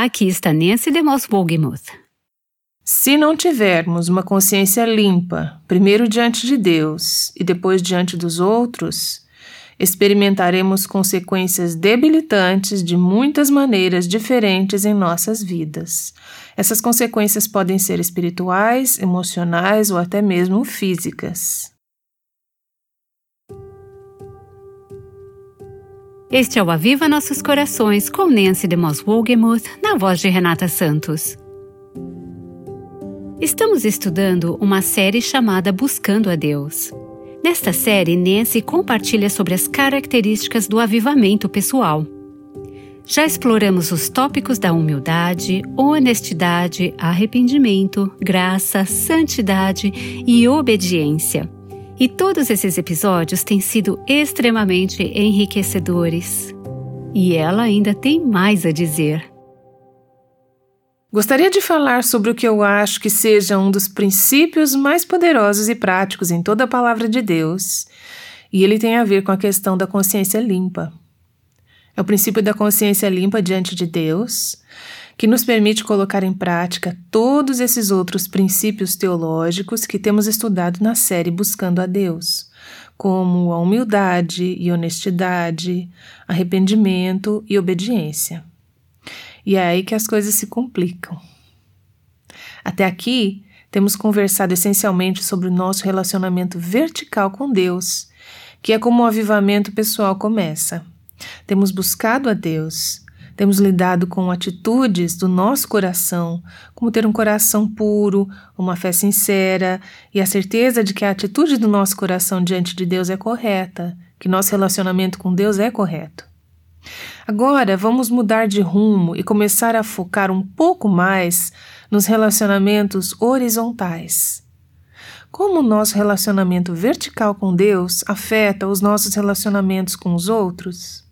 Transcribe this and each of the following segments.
Aqui está Nancy DeMoss Wolgemuth. Se não tivermos uma consciência limpa, primeiro diante de Deus e depois diante dos outros, experimentaremos consequências debilitantes de muitas maneiras diferentes em nossas vidas. Essas consequências podem ser espirituais, emocionais ou até mesmo físicas. Este é o Aviva Nossos Corações com Nancy DeMoss Wogemuth na voz de Renata Santos. Estamos estudando uma série chamada Buscando a Deus. Nesta série, Nancy compartilha sobre as características do avivamento pessoal. Já exploramos os tópicos da humildade, honestidade, arrependimento, graça, santidade e obediência. E todos esses episódios têm sido extremamente enriquecedores. E ela ainda tem mais a dizer. Gostaria de falar sobre o que eu acho que seja um dos princípios mais poderosos e práticos em toda a palavra de Deus, e ele tem a ver com a questão da consciência limpa. É o princípio da consciência limpa diante de Deus, que nos permite colocar em prática todos esses outros princípios teológicos que temos estudado na série Buscando a Deus, como a humildade e honestidade, arrependimento e obediência. E é aí que as coisas se complicam. Até aqui, temos conversado essencialmente sobre o nosso relacionamento vertical com Deus, que é como o avivamento pessoal começa. Temos buscado a Deus, temos lidado com atitudes do nosso coração, como ter um coração puro, uma fé sincera e a certeza de que a atitude do nosso coração diante de Deus é correta, que nosso relacionamento com Deus é correto. Agora vamos mudar de rumo e começar a focar um pouco mais nos relacionamentos horizontais. Como o nosso relacionamento vertical com Deus afeta os nossos relacionamentos com os outros?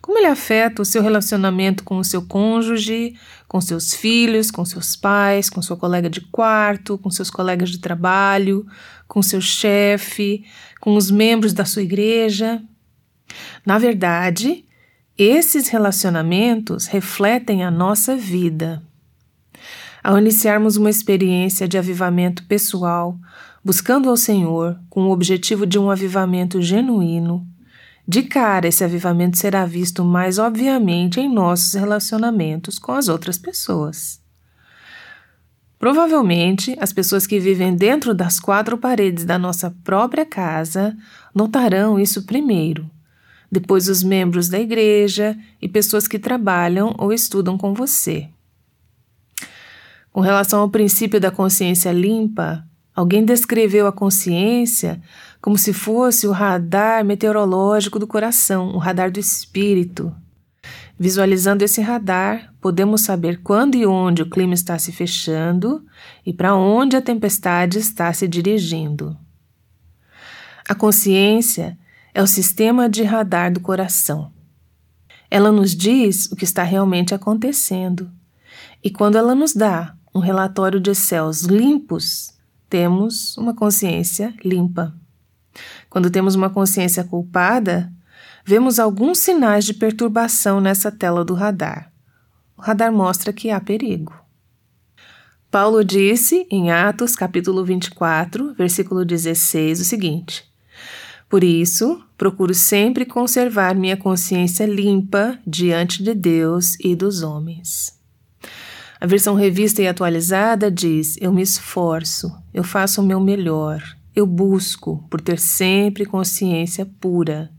Como ele afeta o seu relacionamento com o seu cônjuge, com seus filhos, com seus pais, com seu colega de quarto, com seus colegas de trabalho, com seu chefe, com os membros da sua igreja? Na verdade, esses relacionamentos refletem a nossa vida. Ao iniciarmos uma experiência de avivamento pessoal, buscando ao Senhor com o objetivo de um avivamento genuíno, de cara esse avivamento será visto mais obviamente em nossos relacionamentos com as outras pessoas. Provavelmente, as pessoas que vivem dentro das quatro paredes da nossa própria casa notarão isso primeiro depois os membros da igreja e pessoas que trabalham ou estudam com você. Com relação ao princípio da consciência limpa, alguém descreveu a consciência como se fosse o radar meteorológico do coração, o radar do espírito. Visualizando esse radar, podemos saber quando e onde o clima está se fechando e para onde a tempestade está se dirigindo. A consciência é o sistema de radar do coração. Ela nos diz o que está realmente acontecendo. E quando ela nos dá um relatório de céus limpos, temos uma consciência limpa. Quando temos uma consciência culpada, vemos alguns sinais de perturbação nessa tela do radar. O radar mostra que há perigo. Paulo disse em Atos capítulo 24, versículo 16 o seguinte: por isso, procuro sempre conservar minha consciência limpa diante de Deus e dos homens. A versão revista e atualizada diz: Eu me esforço, eu faço o meu melhor, eu busco por ter sempre consciência pura,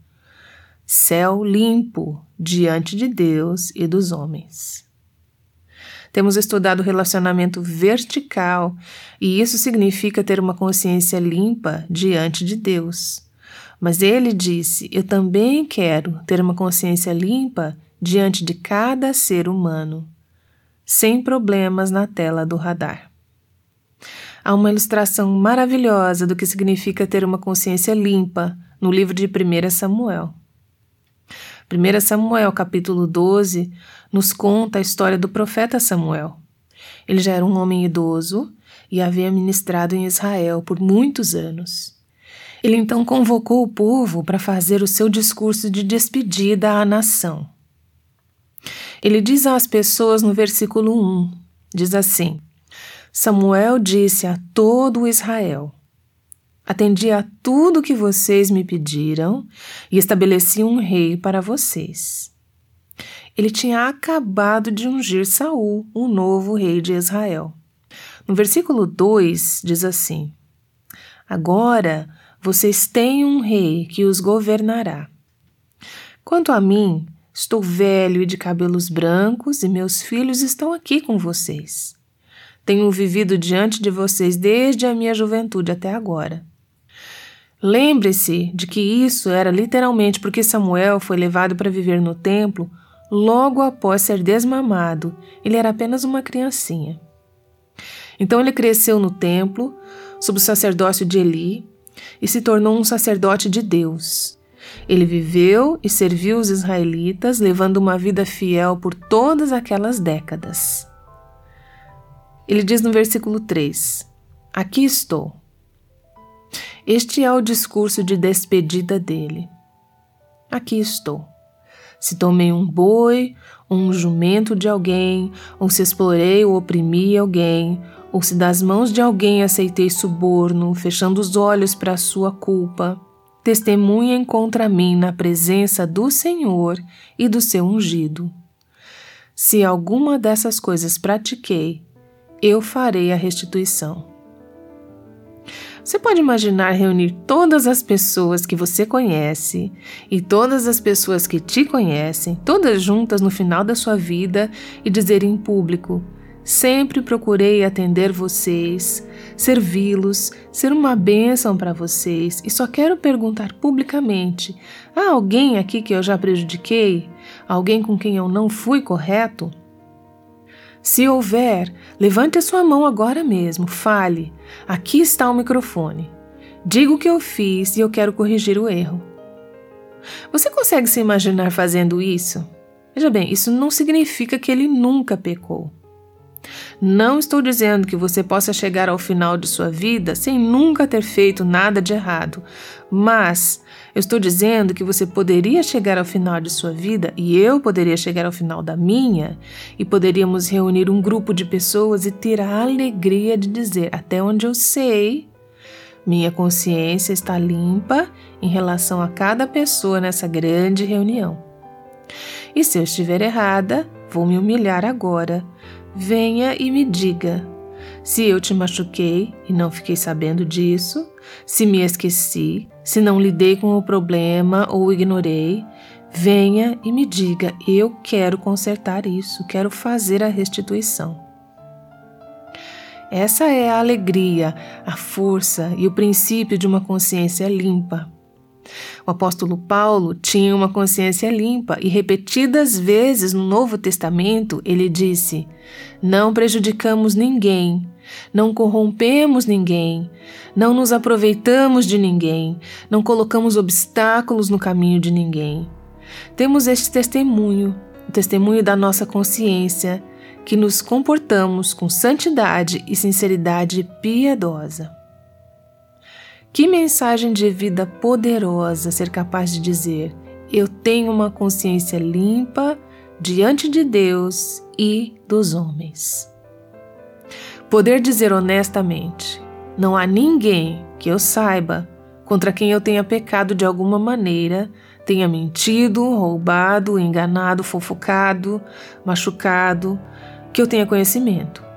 céu limpo diante de Deus e dos homens. Temos estudado o relacionamento vertical e isso significa ter uma consciência limpa diante de Deus. Mas ele disse: Eu também quero ter uma consciência limpa diante de cada ser humano, sem problemas na tela do radar. Há uma ilustração maravilhosa do que significa ter uma consciência limpa no livro de 1 Samuel. 1 Samuel, capítulo 12, nos conta a história do profeta Samuel. Ele já era um homem idoso e havia ministrado em Israel por muitos anos. Ele então convocou o povo para fazer o seu discurso de despedida à nação. Ele diz às pessoas no versículo 1: diz assim: Samuel disse a todo Israel: Atendi a tudo que vocês me pediram e estabeleci um rei para vocês. Ele tinha acabado de ungir Saul, o novo rei de Israel. No versículo 2 diz assim: Agora vocês têm um rei que os governará. Quanto a mim, estou velho e de cabelos brancos, e meus filhos estão aqui com vocês. Tenho vivido diante de vocês desde a minha juventude até agora. Lembre-se de que isso era literalmente porque Samuel foi levado para viver no templo logo após ser desmamado. Ele era apenas uma criancinha. Então ele cresceu no templo, sob o sacerdócio de Eli, e se tornou um sacerdote de Deus. Ele viveu e serviu os israelitas, levando uma vida fiel por todas aquelas décadas. Ele diz no versículo 3: Aqui estou este é o discurso de despedida dele. Aqui estou. Se tomei um boi, um jumento de alguém, ou se explorei ou oprimi alguém, ou se das mãos de alguém aceitei suborno, fechando os olhos para a sua culpa, testemunhem contra mim na presença do Senhor e do seu ungido. Se alguma dessas coisas pratiquei, eu farei a restituição. Você pode imaginar reunir todas as pessoas que você conhece e todas as pessoas que te conhecem, todas juntas no final da sua vida e dizer em público: Sempre procurei atender vocês, servi-los, ser uma bênção para vocês e só quero perguntar publicamente: há alguém aqui que eu já prejudiquei? Alguém com quem eu não fui correto? Se houver, levante a sua mão agora mesmo, fale. Aqui está o microfone. Diga o que eu fiz e eu quero corrigir o erro. Você consegue se imaginar fazendo isso? Veja bem, isso não significa que ele nunca pecou. Não estou dizendo que você possa chegar ao final de sua vida sem nunca ter feito nada de errado, mas eu estou dizendo que você poderia chegar ao final de sua vida e eu poderia chegar ao final da minha e poderíamos reunir um grupo de pessoas e ter a alegria de dizer: até onde eu sei, minha consciência está limpa em relação a cada pessoa nessa grande reunião. E se eu estiver errada, vou me humilhar agora venha e me diga se eu te machuquei e não fiquei sabendo disso, se me esqueci, se não lidei com o problema ou ignorei, venha e me diga: eu quero consertar isso, quero fazer a restituição. Essa é a alegria, a força e o princípio de uma consciência limpa. O apóstolo Paulo tinha uma consciência limpa e repetidas vezes no Novo Testamento ele disse: Não prejudicamos ninguém, não corrompemos ninguém, não nos aproveitamos de ninguém, não colocamos obstáculos no caminho de ninguém. Temos este testemunho, o testemunho da nossa consciência, que nos comportamos com santidade e sinceridade piedosa. Que mensagem de vida poderosa ser capaz de dizer: Eu tenho uma consciência limpa diante de Deus e dos homens. Poder dizer honestamente: Não há ninguém que eu saiba contra quem eu tenha pecado de alguma maneira, tenha mentido, roubado, enganado, fofocado, machucado, que eu tenha conhecimento.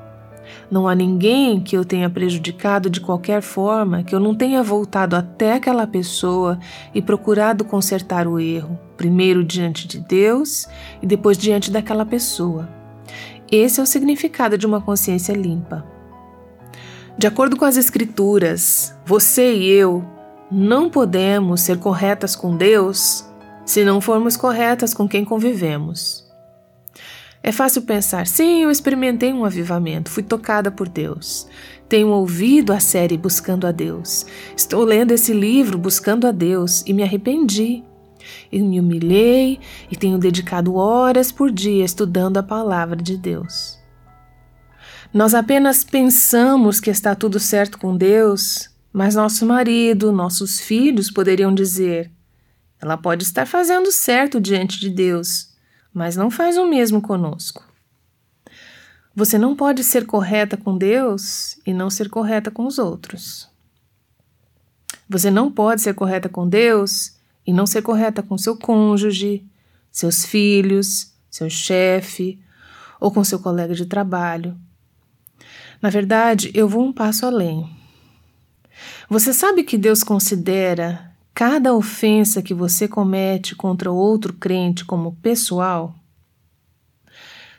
Não há ninguém que eu tenha prejudicado de qualquer forma, que eu não tenha voltado até aquela pessoa e procurado consertar o erro, primeiro diante de Deus e depois diante daquela pessoa. Esse é o significado de uma consciência limpa. De acordo com as Escrituras, você e eu não podemos ser corretas com Deus se não formos corretas com quem convivemos. É fácil pensar, sim, eu experimentei um avivamento, fui tocada por Deus. Tenho ouvido a série Buscando a Deus. Estou lendo esse livro Buscando a Deus e me arrependi. Eu me humilhei e tenho dedicado horas por dia estudando a palavra de Deus. Nós apenas pensamos que está tudo certo com Deus, mas nosso marido, nossos filhos poderiam dizer: ela pode estar fazendo certo diante de Deus, mas não faz o mesmo conosco. Você não pode ser correta com Deus e não ser correta com os outros. Você não pode ser correta com Deus e não ser correta com seu cônjuge, seus filhos, seu chefe ou com seu colega de trabalho. Na verdade, eu vou um passo além. Você sabe que Deus considera cada ofensa que você comete contra outro crente como pessoal?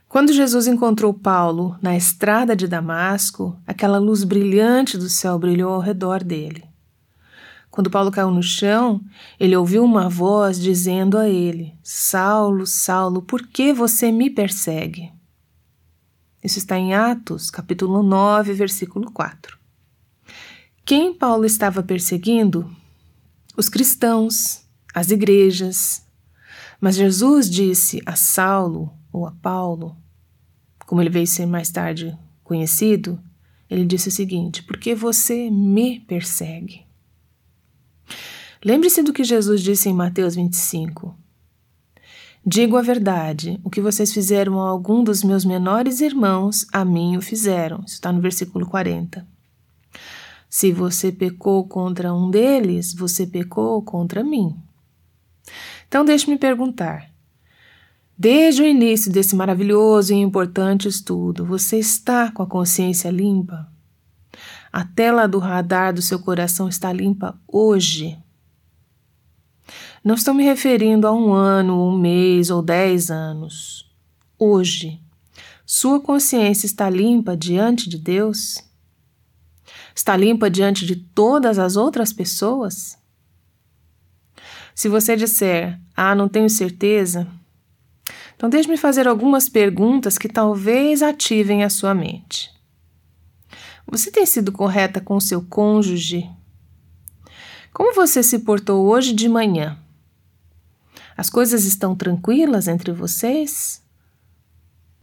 Quando Jesus encontrou Paulo na estrada de Damasco, aquela luz brilhante do céu brilhou ao redor dele. Quando Paulo caiu no chão, ele ouviu uma voz dizendo a ele: Saulo, Saulo, por que você me persegue? Isso está em Atos, capítulo 9, versículo 4. Quem Paulo estava perseguindo? Os cristãos, as igrejas. Mas Jesus disse a Saulo, ou a Paulo, como ele veio ser mais tarde conhecido, ele disse o seguinte: Porque você me persegue. Lembre-se do que Jesus disse em Mateus 25. Digo a verdade: o que vocês fizeram a algum dos meus menores irmãos, a mim o fizeram. Isso está no versículo 40. Se você pecou contra um deles, você pecou contra mim. Então, deixe-me perguntar: Desde o início desse maravilhoso e importante estudo, você está com a consciência limpa? A tela do radar do seu coração está limpa hoje? Não estou me referindo a um ano, um mês ou dez anos. Hoje, sua consciência está limpa diante de Deus? Está limpa diante de todas as outras pessoas? Se você disser, ah, não tenho certeza, então, deixe-me fazer algumas perguntas que talvez ativem a sua mente. Você tem sido correta com seu cônjuge? Como você se portou hoje de manhã? As coisas estão tranquilas entre vocês?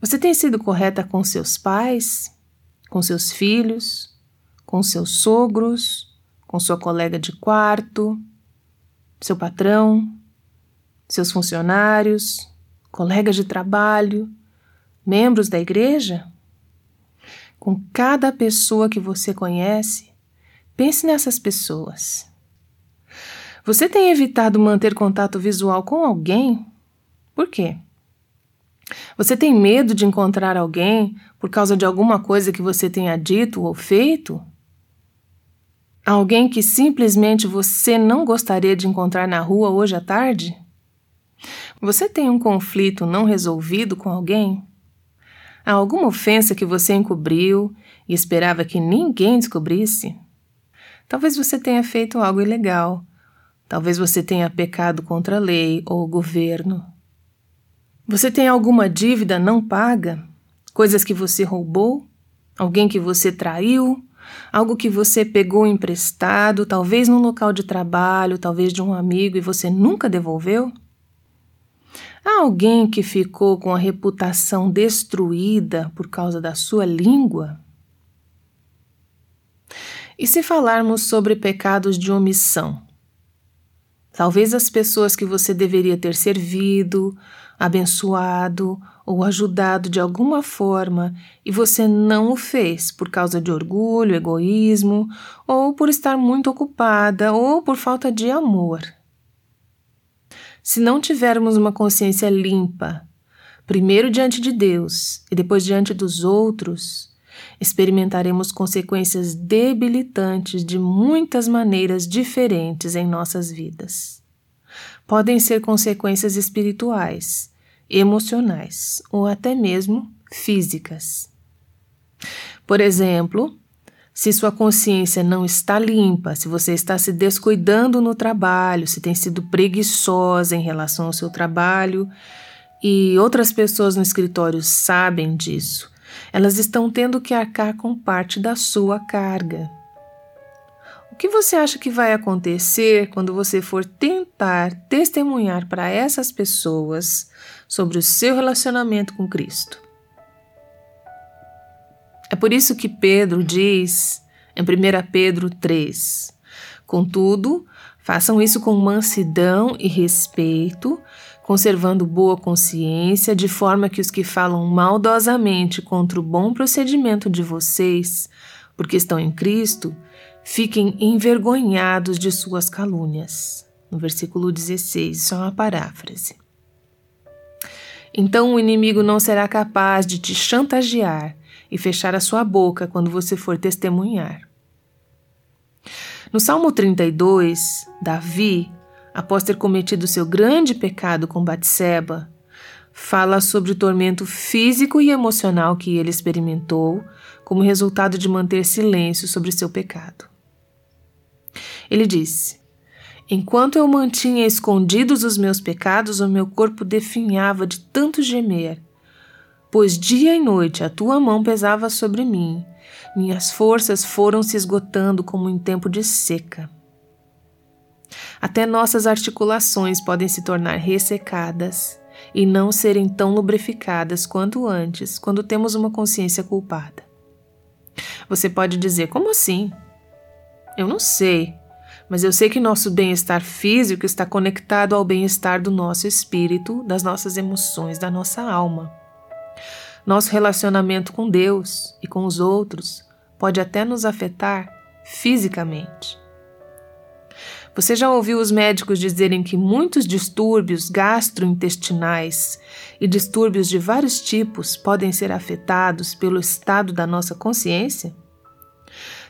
Você tem sido correta com seus pais, com seus filhos, com seus sogros, com sua colega de quarto, seu patrão, seus funcionários, colegas de trabalho, membros da igreja? Com cada pessoa que você conhece, pense nessas pessoas. Você tem evitado manter contato visual com alguém? Por quê? Você tem medo de encontrar alguém por causa de alguma coisa que você tenha dito ou feito? Alguém que simplesmente você não gostaria de encontrar na rua hoje à tarde? Você tem um conflito não resolvido com alguém? Há alguma ofensa que você encobriu e esperava que ninguém descobrisse? Talvez você tenha feito algo ilegal. Talvez você tenha pecado contra a lei ou o governo. Você tem alguma dívida não paga? Coisas que você roubou? Alguém que você traiu? Algo que você pegou emprestado, talvez no local de trabalho, talvez de um amigo e você nunca devolveu? Há alguém que ficou com a reputação destruída por causa da sua língua? E se falarmos sobre pecados de omissão? Talvez as pessoas que você deveria ter servido, abençoado ou ajudado de alguma forma e você não o fez por causa de orgulho, egoísmo, ou por estar muito ocupada ou por falta de amor. Se não tivermos uma consciência limpa, primeiro diante de Deus e depois diante dos outros, experimentaremos consequências debilitantes de muitas maneiras diferentes em nossas vidas. Podem ser consequências espirituais, emocionais ou até mesmo físicas. Por exemplo, se sua consciência não está limpa, se você está se descuidando no trabalho, se tem sido preguiçosa em relação ao seu trabalho e outras pessoas no escritório sabem disso, elas estão tendo que arcar com parte da sua carga. O que você acha que vai acontecer quando você for tentar testemunhar para essas pessoas sobre o seu relacionamento com Cristo? É por isso que Pedro diz em 1 Pedro 3: Contudo, façam isso com mansidão e respeito, conservando boa consciência, de forma que os que falam maldosamente contra o bom procedimento de vocês, porque estão em Cristo, fiquem envergonhados de suas calúnias. No versículo 16, isso é uma paráfrase. Então o inimigo não será capaz de te chantagear e fechar a sua boca quando você for testemunhar. No Salmo 32, Davi, após ter cometido seu grande pecado com Batseba, fala sobre o tormento físico e emocional que ele experimentou como resultado de manter silêncio sobre seu pecado. Ele disse: Enquanto eu mantinha escondidos os meus pecados, o meu corpo definhava de tanto gemer. Pois dia e noite a tua mão pesava sobre mim, minhas forças foram se esgotando como em tempo de seca. Até nossas articulações podem se tornar ressecadas e não serem tão lubrificadas quanto antes, quando temos uma consciência culpada. Você pode dizer: como assim? Eu não sei mas eu sei que nosso bem-estar físico está conectado ao bem-estar do nosso espírito, das nossas emoções, da nossa alma. Nosso relacionamento com Deus e com os outros pode até nos afetar fisicamente. Você já ouviu os médicos dizerem que muitos distúrbios gastrointestinais e distúrbios de vários tipos podem ser afetados pelo estado da nossa consciência?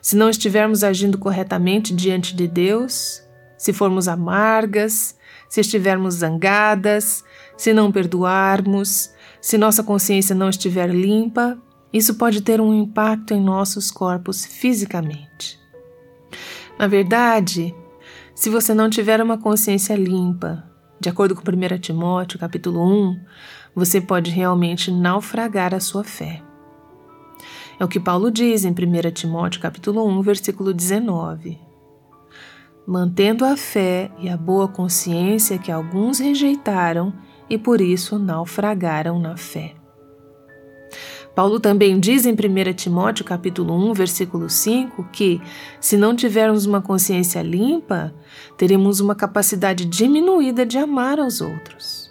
Se não estivermos agindo corretamente diante de Deus, se formos amargas, se estivermos zangadas, se não perdoarmos, se nossa consciência não estiver limpa, isso pode ter um impacto em nossos corpos fisicamente. Na verdade, se você não tiver uma consciência limpa, de acordo com 1 Timóteo, capítulo 1, você pode realmente naufragar a sua fé. É o que Paulo diz em 1 Timóteo capítulo 1, versículo 19. Mantendo a fé e a boa consciência que alguns rejeitaram e por isso naufragaram na fé. Paulo também diz em 1 Timóteo capítulo 1, versículo 5, que se não tivermos uma consciência limpa, teremos uma capacidade diminuída de amar aos outros.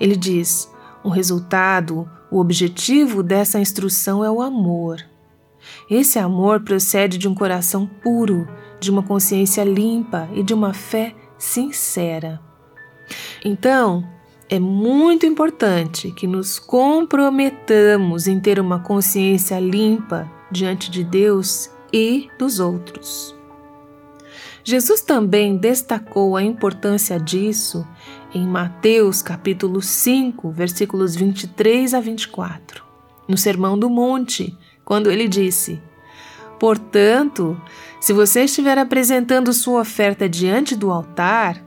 Ele diz: o resultado, o objetivo dessa instrução é o amor. Esse amor procede de um coração puro, de uma consciência limpa e de uma fé sincera. Então, é muito importante que nos comprometamos em ter uma consciência limpa diante de Deus e dos outros. Jesus também destacou a importância disso em Mateus capítulo 5, versículos 23 a 24, no Sermão do Monte, quando ele disse: Portanto, se você estiver apresentando sua oferta diante do altar,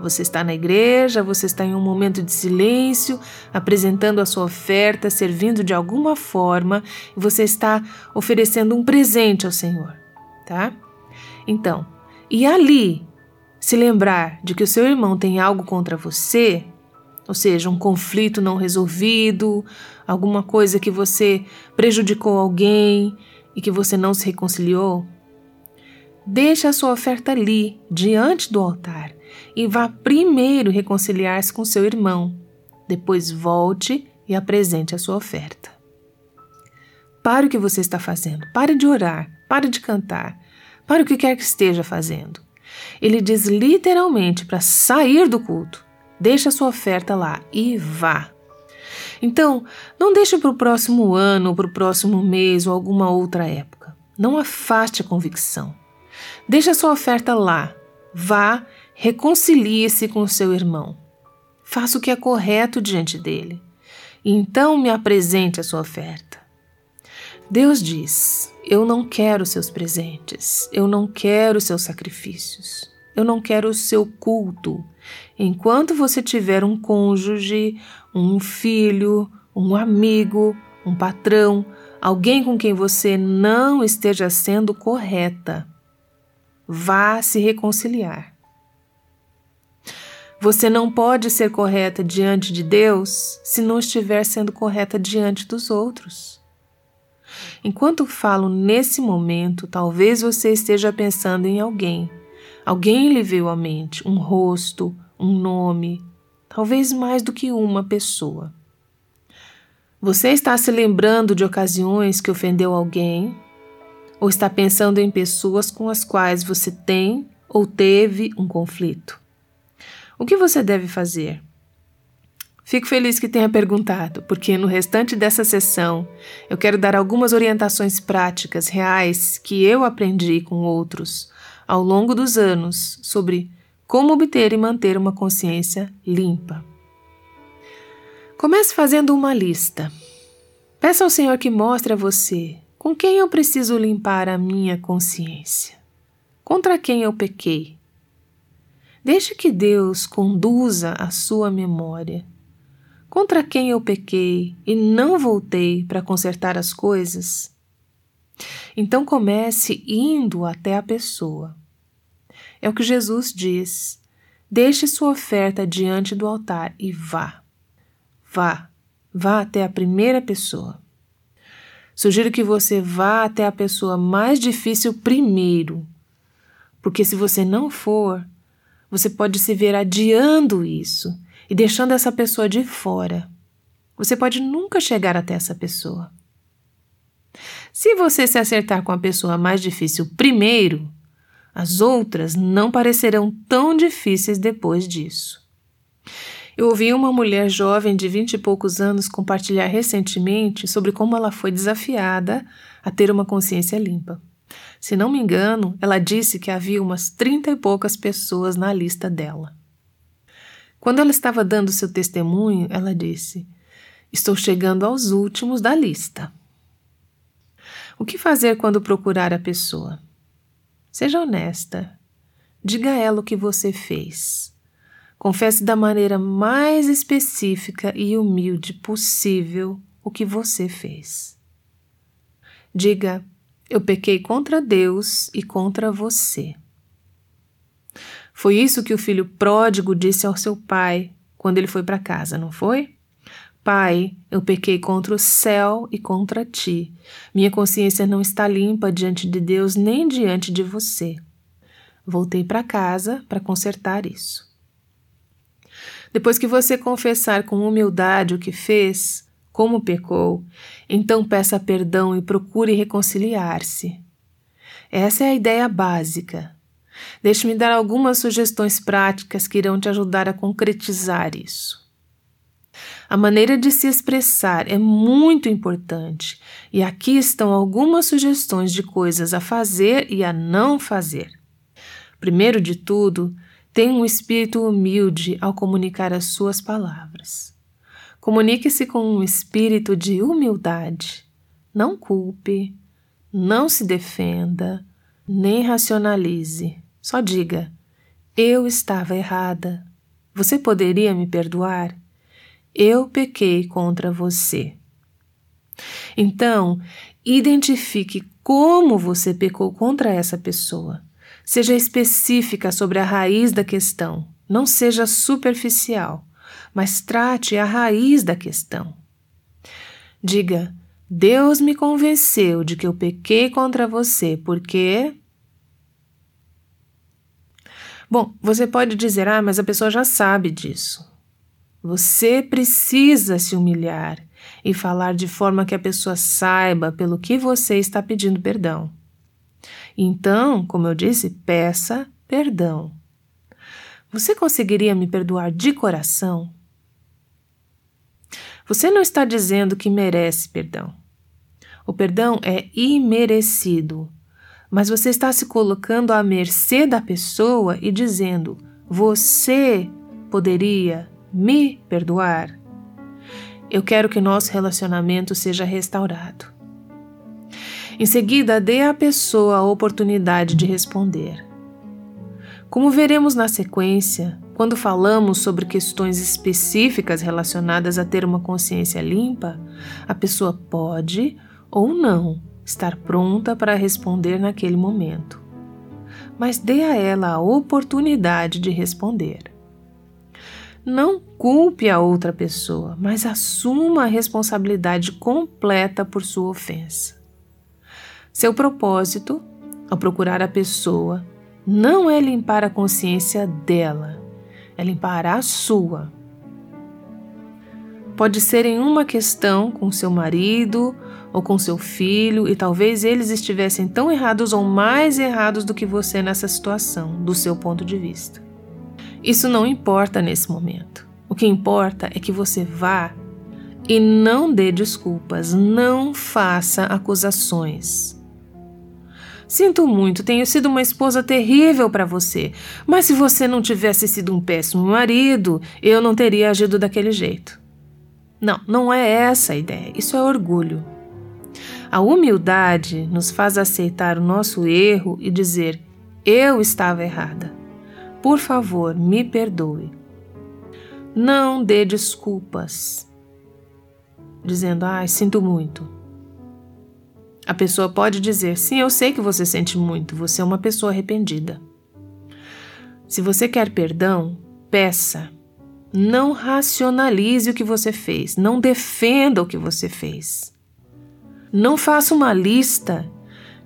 você está na igreja, você está em um momento de silêncio, apresentando a sua oferta, servindo de alguma forma, e você está oferecendo um presente ao Senhor, tá? Então, e ali se lembrar de que o seu irmão tem algo contra você, ou seja, um conflito não resolvido, alguma coisa que você prejudicou alguém e que você não se reconciliou, deixe a sua oferta ali, diante do altar, e vá primeiro reconciliar-se com seu irmão. Depois volte e apresente a sua oferta. Pare o que você está fazendo, pare de orar, pare de cantar, para o que quer que esteja fazendo. Ele diz literalmente para sair do culto. Deixa sua oferta lá e vá. Então, não deixe para o próximo ano, para o próximo mês ou alguma outra época. Não afaste a convicção. Deixe a sua oferta lá. Vá, reconcilie-se com seu irmão. Faça o que é correto diante dele. Então me apresente a sua oferta. Deus diz: Eu não quero seus presentes, eu não quero seus sacrifícios, eu não quero o seu culto. Enquanto você tiver um cônjuge, um filho, um amigo, um patrão, alguém com quem você não esteja sendo correta, vá se reconciliar. Você não pode ser correta diante de Deus se não estiver sendo correta diante dos outros. Enquanto falo nesse momento, talvez você esteja pensando em alguém. Alguém lhe veio à mente, um rosto, um nome, talvez mais do que uma pessoa. Você está se lembrando de ocasiões que ofendeu alguém? Ou está pensando em pessoas com as quais você tem ou teve um conflito? O que você deve fazer? Fico feliz que tenha perguntado, porque no restante dessa sessão eu quero dar algumas orientações práticas reais que eu aprendi com outros ao longo dos anos sobre como obter e manter uma consciência limpa. Comece fazendo uma lista. Peça ao Senhor que mostre a você com quem eu preciso limpar a minha consciência. Contra quem eu pequei. Deixe que Deus conduza a sua memória contra quem eu pequei e não voltei para consertar as coisas? Então comece indo até a pessoa. É o que Jesus diz. Deixe sua oferta diante do altar e vá. Vá, vá até a primeira pessoa. Sugiro que você vá até a pessoa mais difícil primeiro, porque se você não for, você pode se ver adiando isso e deixando essa pessoa de fora. Você pode nunca chegar até essa pessoa. Se você se acertar com a pessoa mais difícil primeiro, as outras não parecerão tão difíceis depois disso. Eu ouvi uma mulher jovem de vinte e poucos anos compartilhar recentemente sobre como ela foi desafiada a ter uma consciência limpa. Se não me engano, ela disse que havia umas trinta e poucas pessoas na lista dela. Quando ela estava dando seu testemunho, ela disse: Estou chegando aos últimos da lista. O que fazer quando procurar a pessoa? Seja honesta. Diga a ela o que você fez. Confesse da maneira mais específica e humilde possível o que você fez. Diga: Eu pequei contra Deus e contra você. Foi isso que o filho pródigo disse ao seu pai quando ele foi para casa, não foi? Pai, eu pequei contra o céu e contra ti. Minha consciência não está limpa diante de Deus nem diante de você. Voltei para casa para consertar isso. Depois que você confessar com humildade o que fez, como pecou, então peça perdão e procure reconciliar-se. Essa é a ideia básica. Deixe-me dar algumas sugestões práticas que irão te ajudar a concretizar isso. A maneira de se expressar é muito importante, e aqui estão algumas sugestões de coisas a fazer e a não fazer. Primeiro de tudo, tenha um espírito humilde ao comunicar as suas palavras. Comunique-se com um espírito de humildade. Não culpe, não se defenda, nem racionalize. Só diga: Eu estava errada. Você poderia me perdoar? Eu pequei contra você. Então, identifique como você pecou contra essa pessoa. Seja específica sobre a raiz da questão. Não seja superficial, mas trate a raiz da questão. Diga: Deus me convenceu de que eu pequei contra você porque Bom, você pode dizer, ah, mas a pessoa já sabe disso. Você precisa se humilhar e falar de forma que a pessoa saiba pelo que você está pedindo perdão. Então, como eu disse, peça perdão. Você conseguiria me perdoar de coração? Você não está dizendo que merece perdão. O perdão é imerecido mas você está se colocando à mercê da pessoa e dizendo: Você poderia me perdoar? Eu quero que nosso relacionamento seja restaurado. Em seguida, dê à pessoa a oportunidade de responder. Como veremos na sequência, quando falamos sobre questões específicas relacionadas a ter uma consciência limpa, a pessoa pode ou não estar pronta para responder naquele momento. Mas dê a ela a oportunidade de responder. Não culpe a outra pessoa, mas assuma a responsabilidade completa por sua ofensa. Seu propósito, ao procurar a pessoa, não é limpar a consciência dela, é limpar a sua. Pode ser em uma questão com seu marido ou com seu filho, e talvez eles estivessem tão errados ou mais errados do que você nessa situação, do seu ponto de vista. Isso não importa nesse momento. O que importa é que você vá e não dê desculpas, não faça acusações. Sinto muito, tenho sido uma esposa terrível para você, mas se você não tivesse sido um péssimo marido, eu não teria agido daquele jeito. Não, não é essa a ideia, isso é orgulho. A humildade nos faz aceitar o nosso erro e dizer: eu estava errada. Por favor, me perdoe. Não dê desculpas, dizendo: ai, sinto muito. A pessoa pode dizer: Sim, eu sei que você sente muito, você é uma pessoa arrependida. Se você quer perdão, peça. Não racionalize o que você fez, não defenda o que você fez. Não faça uma lista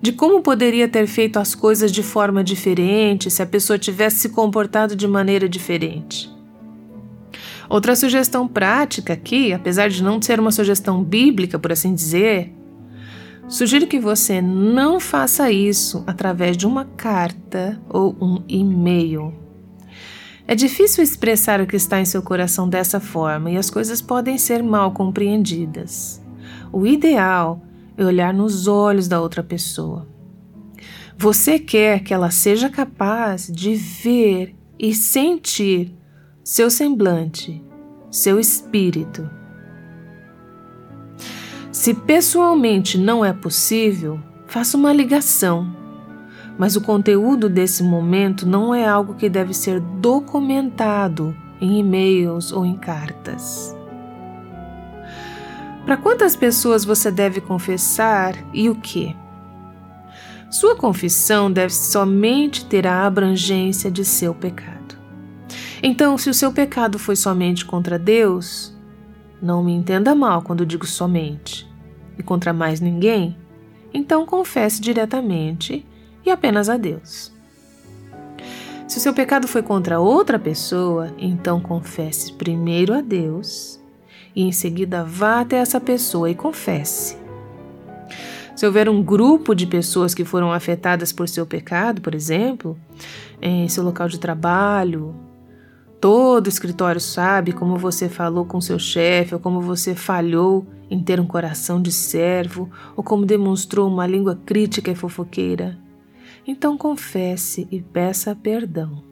de como poderia ter feito as coisas de forma diferente se a pessoa tivesse se comportado de maneira diferente. Outra sugestão prática aqui, apesar de não ser uma sugestão bíblica, por assim dizer, Sugiro que você não faça isso através de uma carta ou um e-mail. É difícil expressar o que está em seu coração dessa forma e as coisas podem ser mal compreendidas. O ideal é olhar nos olhos da outra pessoa. Você quer que ela seja capaz de ver e sentir seu semblante, seu espírito se pessoalmente não é possível, faça uma ligação. Mas o conteúdo desse momento não é algo que deve ser documentado em e-mails ou em cartas. Para quantas pessoas você deve confessar e o que? Sua confissão deve somente ter a abrangência de seu pecado. Então, se o seu pecado foi somente contra Deus, não me entenda mal quando digo somente e contra mais ninguém, então confesse diretamente e apenas a Deus. Se o seu pecado foi contra outra pessoa, então confesse primeiro a Deus e em seguida vá até essa pessoa e confesse. Se houver um grupo de pessoas que foram afetadas por seu pecado, por exemplo, em seu local de trabalho, Todo escritório sabe como você falou com seu chefe, ou como você falhou em ter um coração de servo, ou como demonstrou uma língua crítica e fofoqueira. Então confesse e peça perdão.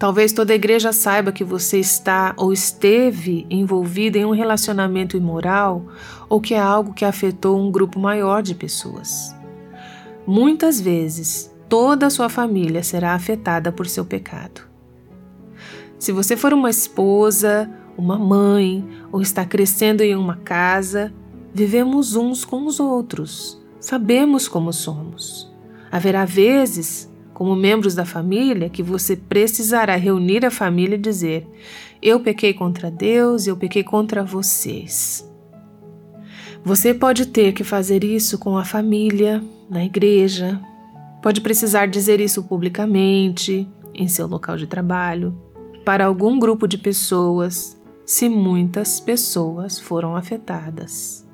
Talvez toda a igreja saiba que você está ou esteve envolvido em um relacionamento imoral ou que é algo que afetou um grupo maior de pessoas. Muitas vezes, toda a sua família será afetada por seu pecado. Se você for uma esposa, uma mãe ou está crescendo em uma casa, vivemos uns com os outros, sabemos como somos. Haverá vezes, como membros da família, que você precisará reunir a família e dizer: Eu pequei contra Deus, eu pequei contra vocês. Você pode ter que fazer isso com a família, na igreja, pode precisar dizer isso publicamente, em seu local de trabalho para algum grupo de pessoas se muitas pessoas foram afetadas.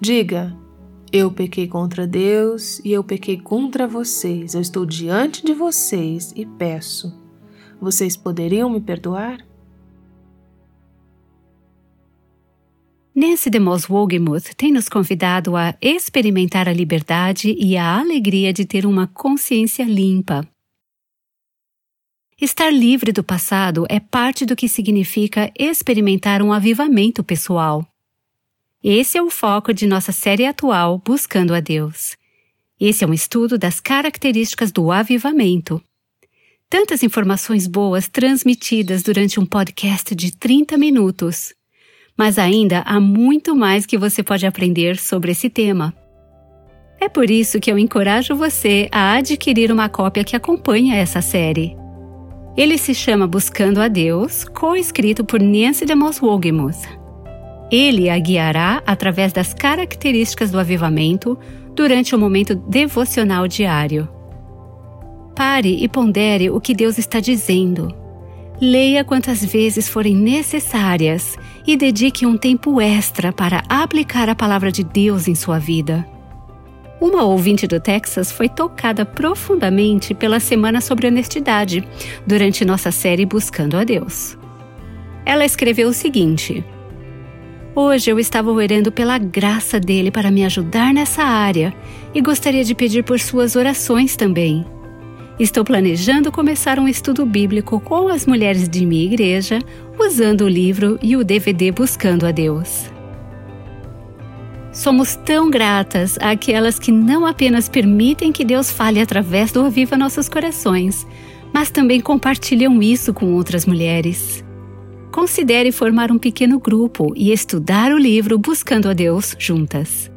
Diga: Eu pequei contra Deus e eu pequei contra vocês. Eu estou diante de vocês e peço. Vocês poderiam me perdoar? Nancy DeMoss Wogemuth tem nos convidado a experimentar a liberdade e a alegria de ter uma consciência limpa, Estar livre do passado é parte do que significa experimentar um avivamento pessoal. Esse é o foco de nossa série atual Buscando a Deus. Esse é um estudo das características do avivamento. Tantas informações boas transmitidas durante um podcast de 30 minutos. Mas ainda há muito mais que você pode aprender sobre esse tema. É por isso que eu encorajo você a adquirir uma cópia que acompanha essa série. Ele se chama Buscando a Deus, co-escrito por Nancy DeMoss Wogemuth. Ele a guiará através das características do avivamento durante o momento devocional diário. Pare e pondere o que Deus está dizendo. Leia quantas vezes forem necessárias e dedique um tempo extra para aplicar a palavra de Deus em sua vida. Uma ouvinte do Texas foi tocada profundamente pela Semana sobre Honestidade durante nossa série Buscando a Deus. Ela escreveu o seguinte: Hoje eu estava orando pela graça dele para me ajudar nessa área e gostaria de pedir por suas orações também. Estou planejando começar um estudo bíblico com as mulheres de minha igreja, usando o livro e o DVD Buscando a Deus. Somos tão gratas àquelas que não apenas permitem que Deus fale através do Aviva Nossos Corações, mas também compartilham isso com outras mulheres. Considere formar um pequeno grupo e estudar o livro Buscando a Deus juntas.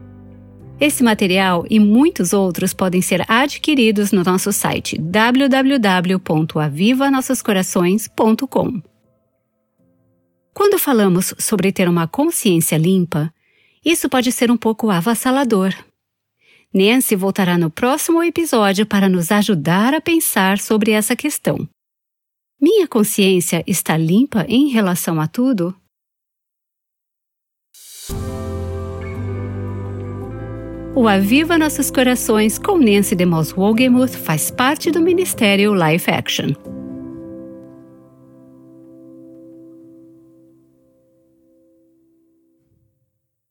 Esse material e muitos outros podem ser adquiridos no nosso site www.avivanossoscorações.com. Quando falamos sobre ter uma consciência limpa, isso pode ser um pouco avassalador. Nancy voltará no próximo episódio para nos ajudar a pensar sobre essa questão. Minha consciência está limpa em relação a tudo? O Aviva Nossos Corações com Nancy DeMoss Wogemuth faz parte do Ministério Life Action.